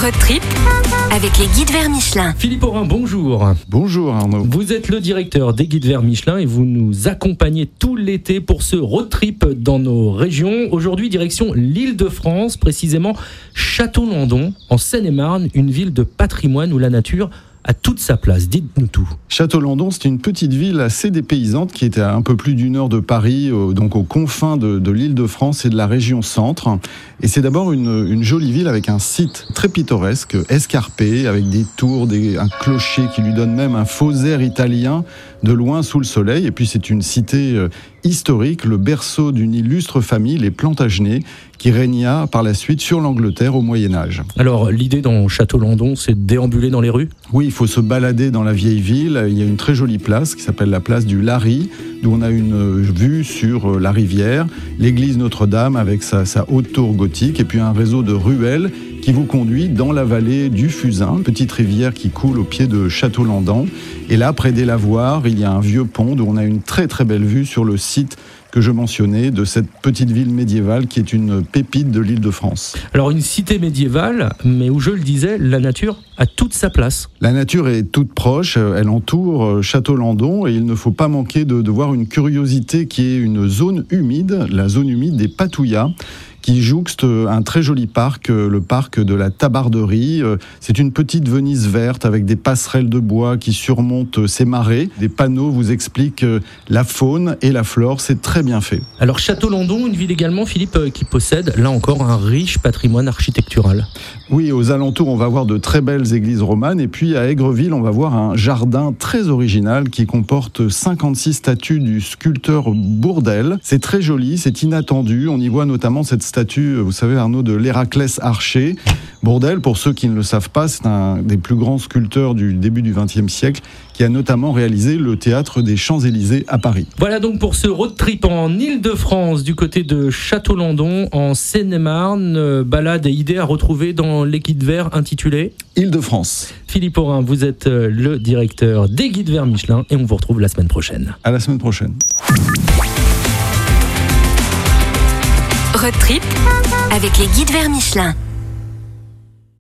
Road Trip avec les guides vers Michelin. Philippe Aurin, bonjour. Bonjour Arnaud. Vous êtes le directeur des guides vers Michelin et vous nous accompagnez tout l'été pour ce road trip dans nos régions. Aujourd'hui, direction l'île de France, précisément Château-Landon, en Seine-et-Marne, une ville de patrimoine où la nature a toute sa place. Dites-nous tout. Château-Landon, c'est une petite ville assez dépaysante qui était à un peu plus d'une heure de Paris, euh, donc aux confins de, de l'île de France et de la région centre. Et c'est d'abord une, une, jolie ville avec un site très pittoresque, escarpé, avec des tours, des, un clocher qui lui donne même un faux air italien de loin sous le soleil. Et puis c'est une cité euh, historique, le berceau d'une illustre famille, les Plantagenets, qui régna par la suite sur l'Angleterre au Moyen Âge. Alors l'idée dans Château-Landon, c'est de déambuler dans les rues? Oui, il faut se balader dans la vieille ville. Il y a une très jolie place qui s'appelle la place du Larry, d'où on a une vue sur la rivière, l'église Notre-Dame avec sa, sa haute tour gothique, et puis un réseau de ruelles qui vous conduit dans la vallée du Fusain, petite rivière qui coule au pied de Château-Landon. Et là, près des lavoirs, il y a un vieux pont d'où on a une très très belle vue sur le site que je mentionnais de cette petite ville médiévale qui est une pépite de l'île de France. Alors une cité médiévale, mais où je le disais, la nature a toute sa place. La nature est toute proche, elle entoure Château-Landon et il ne faut pas manquer de, de voir une curiosité qui est une zone humide, la zone humide des Patouillas qui jouxte un très joli parc, le parc de la Tabarderie. C'est une petite Venise verte avec des passerelles de bois qui surmontent ces marais. Des panneaux vous expliquent la faune et la flore. C'est très bien fait. Alors Château-Landon, une ville également, Philippe, qui possède là encore un riche patrimoine architectural. Oui, aux alentours, on va voir de très belles églises romanes. Et puis à Aigreville, on va voir un jardin très original qui comporte 56 statues du sculpteur Bourdel. C'est très joli, c'est inattendu. On y voit notamment cette statue, vous savez Arnaud, de l'Héraclès Archer. Bourdel, pour ceux qui ne le savent pas, c'est un des plus grands sculpteurs du début du XXe siècle qui a notamment réalisé le théâtre des Champs-Élysées à Paris. Voilà donc pour ce road trip en Ile-de-France du côté de Château-Landon en Seine-et-Marne. Balade et idées à retrouver dans les guides verts intitulés Île-de-France. Philippe Aurin, vous êtes le directeur des guides verts Michelin et on vous retrouve la semaine prochaine. À la semaine prochaine. Road trip avec les guides verts Michelin.